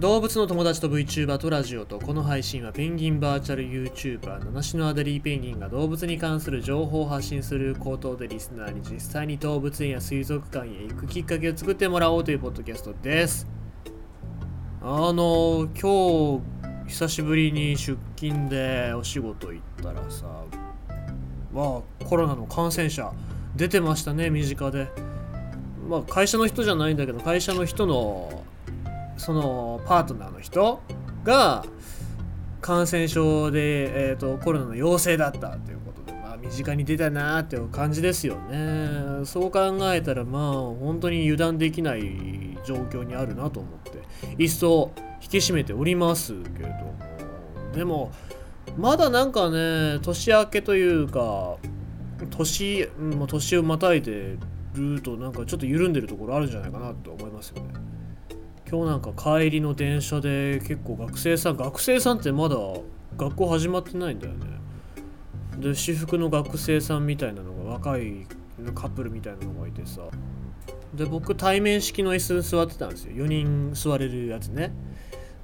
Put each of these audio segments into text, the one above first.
動物の友達と VTuber とラジオとこの配信はペンギンバーチャル YouTuber 七種のアデリーペンギンが動物に関する情報を発信する口頭でリスナーに実際に動物園や水族館へ行くきっかけを作ってもらおうというポッドキャストです。あの今日久しぶりに出勤でお仕事行ったらさまあコロナの感染者出てましたね身近で。まあ会社の人じゃないんだけど会社の人のそのパートナーの人が感染症で、えーと、コロナの陽性だったということで、まあ、身近に出たなーっていう感じですよね。そう考えたら、まあ、本当に油断できない状況にあるなと思って、一層引き締めておりますけれども、でも、まだなんかね、年明けというか、年、も年をまたいでると、なんかちょっと緩んでるところあるんじゃないかなと思いますよね。今日なんか帰りの電車で結構学生さん学生さんってまだ学校始まってないんだよね。で私服の学生さんみたいなのが若いカップルみたいなのがいてさ。で僕対面式の椅子に座ってたんですよ。4人座れるやつね。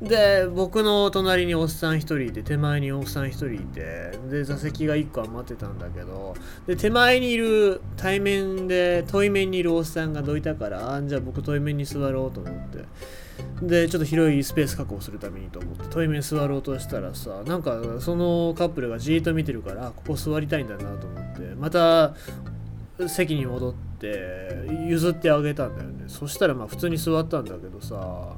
で僕の隣におっさん1人いて手前におっさん1人いてで座席が1個余ってたんだけどで手前にいる対面で対面にいるおっさんがどいたからあじゃあ僕対面に座ろうと思って。でちょっと広いスペース確保するためにと思って対面座ろうとしたらさなんかそのカップルがじーっと見てるからここ座りたいんだなと思ってまた席に戻って譲ってあげたんだよね。そしたらまあ普通に座ったんだけどさ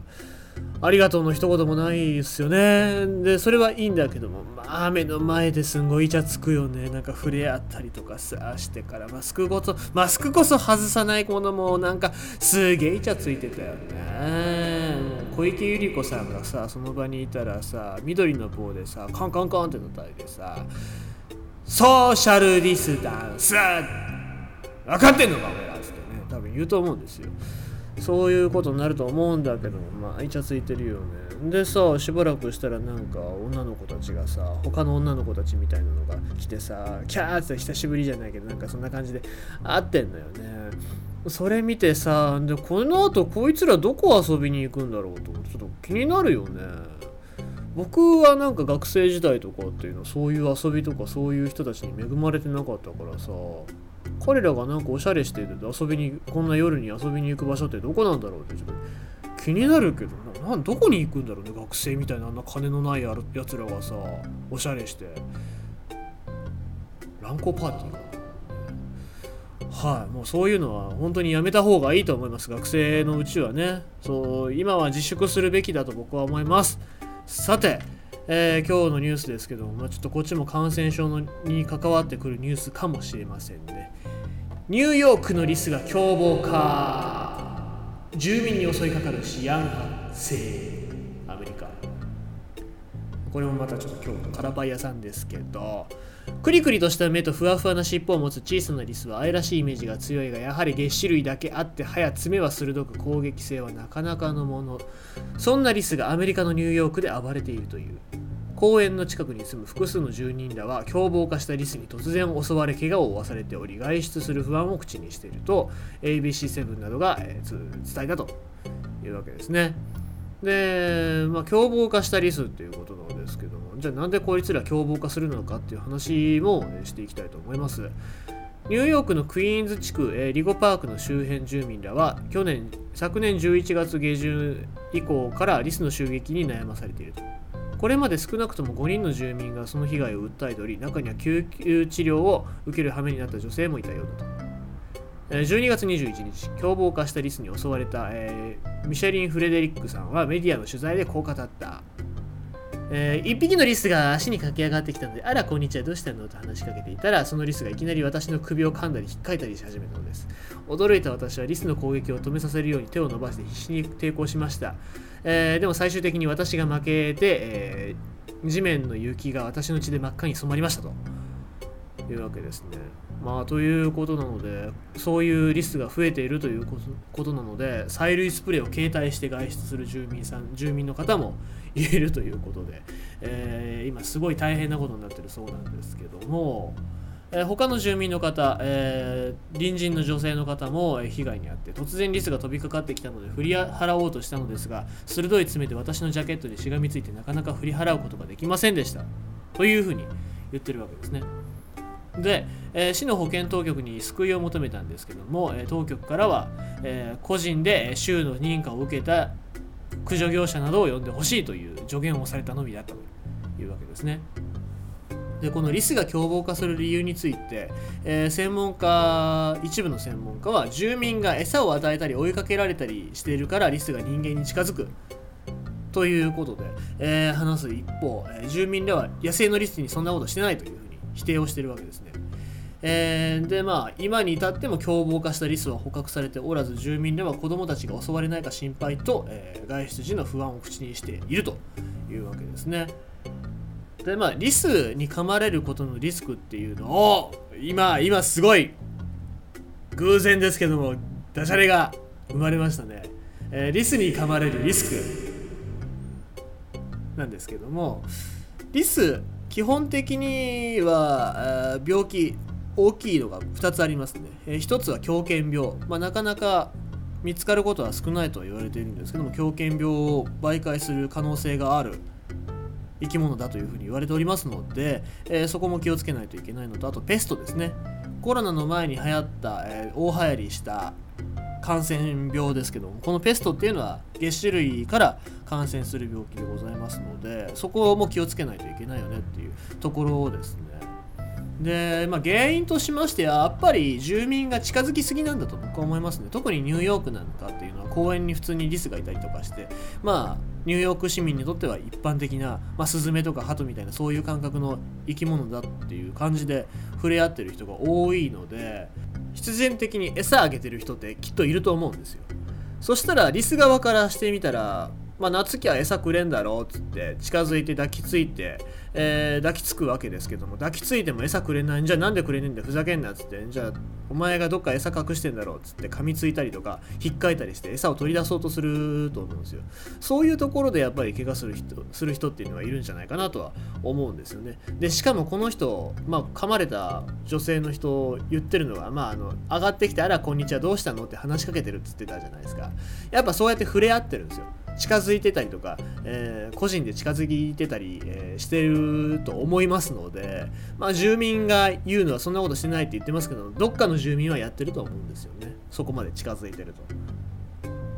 ありがとうの一言もないですよね。で、それはいいんだけども、まあ、目の前ですんごいイチャつくよね。なんか触れ合ったりとかさ、してから、マスクごと、マスクこそ外さないものも、なんか、すげえイチャついてたよね。小池百合子さんがさ、その場にいたらさ、緑の棒でさ、カンカンカンって叩いてさ、ソーシャルディスタンス分かってんのか、俺らってね、多分言うと思うんですよ。そういうことになると思うんだけどまあイチャついてるよね。でさしばらくしたらなんか女の子たちがさ他の女の子たちみたいなのが来てさキャーって久しぶりじゃないけどなんかそんな感じで会ってんのよね。それ見てさでこの後こいつらどこ遊びに行くんだろうとちょっと気になるよね。僕はなんか学生時代とかっていうのはそういう遊びとかそういう人たちに恵まれてなかったからさ彼らがなんかおしゃれしてて遊びにこんな夜に遊びに行く場所ってどこなんだろうってちょっと気になるけどな。どこに行くんだろうね学生みたいなあんな金のないやつらがさおしゃれして乱交パーティーかはい、もうそういうのは本当にやめた方がいいと思います学生のうちはね。そう今は自粛するべきだと僕は思います。さて。えー、今日のニュースですけども、まあ、ちょっとこっちも感染症のに関わってくるニュースかもしれませんね。ニューヨークのリスが凶暴化。住民に襲いかかる治安発生。アメリカ。これもまたちょっと今日のカラバイ屋さんですけどクリクリとした目とふわふわな尻尾を持つ小さなリスは愛らしいイメージが強いがやはり月種類だけあって歯や爪は鋭く攻撃性はなかなかのものそんなリスがアメリカのニューヨークで暴れているという公園の近くに住む複数の住人らは凶暴化したリスに突然襲われ怪我を負わされており外出する不安を口にしていると ABC7 などが、えー、伝えたというわけですね。で、まあ、凶暴化したリスっていうことなんですけどもじゃあなんでこいつら凶暴化するのかっていう話もしていきたいと思います。ニューヨークのクイーンズ地区、えー、リゴパークの周辺住民らは去年昨年11月下旬以降からリスの襲撃に悩まされていると。これまで少なくとも5人の住民がその被害を訴えており、中には救急治療を受ける羽目になった女性もいたようだと。12月21日、凶暴化したリスに襲われた、えー、ミシェリン・フレデリックさんはメディアの取材でこう語った。えー、一匹のリスが足に駆け上がってきたので、あら、こんにちは、どうしたの？と話しかけていたら、そのリスがいきなり私の首を噛んだり、引っかいたりし始めたのです。驚いた私はリスの攻撃を止めさせるように手を伸ばして必死に抵抗しました。えー、でも最終的に私が負けて、えー、地面の雪が私の血で真っ赤に染まりましたというわけですね。まあということなのでそういうリスが増えているということなので催涙スプレーを携帯して外出する住民さん住民の方もいるということで、えー、今すごい大変なことになってるそうなんですけども、えー、他の住民の方、えー、隣人の女性の方も被害に遭って突然リスが飛びかかってきたので振り払おうとしたのですが鋭い爪で私のジャケットでしがみついてなかなか振り払うことができませんでしたというふうに言ってるわけですねで、えー、市の保健当局に救いを求めたんですけども、え当局からは、え個人で州の認可を受けた駆除業者などを呼んでほしいという助言をされたのみだったというわけですね。でこのリスが凶暴化する理由について、えー、専門家一部の専門家は住民が餌を与えたり追いかけられたりしているからリスが人間に近づくということで、えー、話す一方、えー、住民では野生のリスにそんなことしてないという否定をしてるわけですね。えー、でまあ今に至っても凶暴化したリスは捕獲されておらず住民では子どもたちが襲われないか心配と、えー、外出時の不安を口にしているというわけですね。でまあリスに噛まれることのリスクっていうのを今今すごい偶然ですけどもダジャレが生まれましたね、えー、リスに噛まれるリスクなんですけどもリス基本的には病気大きいのが2つありますね、え、1つは狂犬病、まあ、なかなか見つかることは少ないと言われているんですけども狂犬病を媒介する可能性がある生き物だというふうに言われておりますので、えー、そこも気をつけないといけないのとあとペストですね。コロナの前に流行った、えー、大流行りした感染病ですけどもこのペストっていうのは月種類から感染する病気でございますのでそこも気をつけないといけないよねっていうところですね。で、まあ、原因としましてはやっぱり住民が近づきすぎなんだと僕は思いますね。特にニューヨークなんかっていうのは公園に普通にリスがいたりとかしてまあニューヨーク市民にとっては一般的な、まあ、スズメとかハトみたいなそういう感覚の生き物だっていう感じで触れ合ってる人が多いので必然的に餌あげてる人ってきっといると思うんですよ。そしたらリス側からしてみたらまあ、夏きゃ餌くれんだろうっつって近づいて抱きついて、えー、抱きつくわけですけども抱きついても餌くれない。んじゃなんでくれねえんだふざけんなっつって。じゃあお前がどっか餌隠してんだろうっつって噛みついたりとか引っかいたりして餌を取り出そうとすると思うんですよ。そういうところでやっぱり怪我する人する人っていうのはいるんじゃないかなとは思うんですよね。でしかもこの人、まあ、噛まれた女性の人を言ってるのは、まあ、あの上がってきてあらこんにちはどうしたのって話しかけてるっつってたじゃないですか。やっぱそうやって触れ合ってるんですよ。近づいてたりとか、えー、個人で近づいてたり、えー、してると思いますので、まあ、住民が言うのはそんなことしてないって言ってますけどどっかの住民はやってると思うんですよねそこまで近づいてると。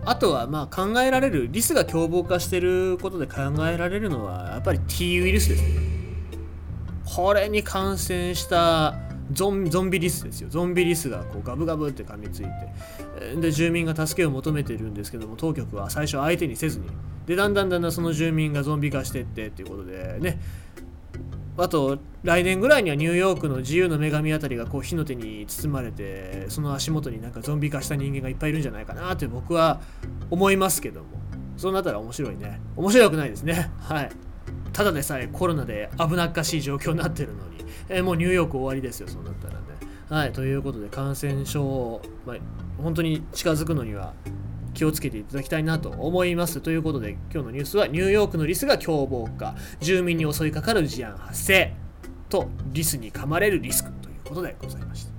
あとはまあ考えられるリスが凶暴化してることで考えられるのはやっぱり T ウイルスですね。これに感染したゾンゾンビリスですよ。ゾンビリスがこうガブガブって噛みついて。で住民が助けを求めてるんですけども当局は最初相手にせずに。でだんだんだんだんその住民がゾンビ化してってっていうことでね。あと来年ぐらいにはニューヨークの自由の女神あたりがこう火の手に包まれてその足元になんかゾンビ化した人間がいっぱいいるんじゃないかなって僕は思いますけども。そうなったら面白いね。面白くないですね。はい。ただでさえコロナで危なっかしい状況になってるのにえー、もうニューヨーク終わりですよ、そうなったらね。はい、ということで感染症、まあ、本当に近づくのには気をつけていただきたいなと思います。ということで今日のニュースはニューヨークのリスが凶暴化、住民に襲いかかる事案発生とリスに噛まれるリスクということでございました。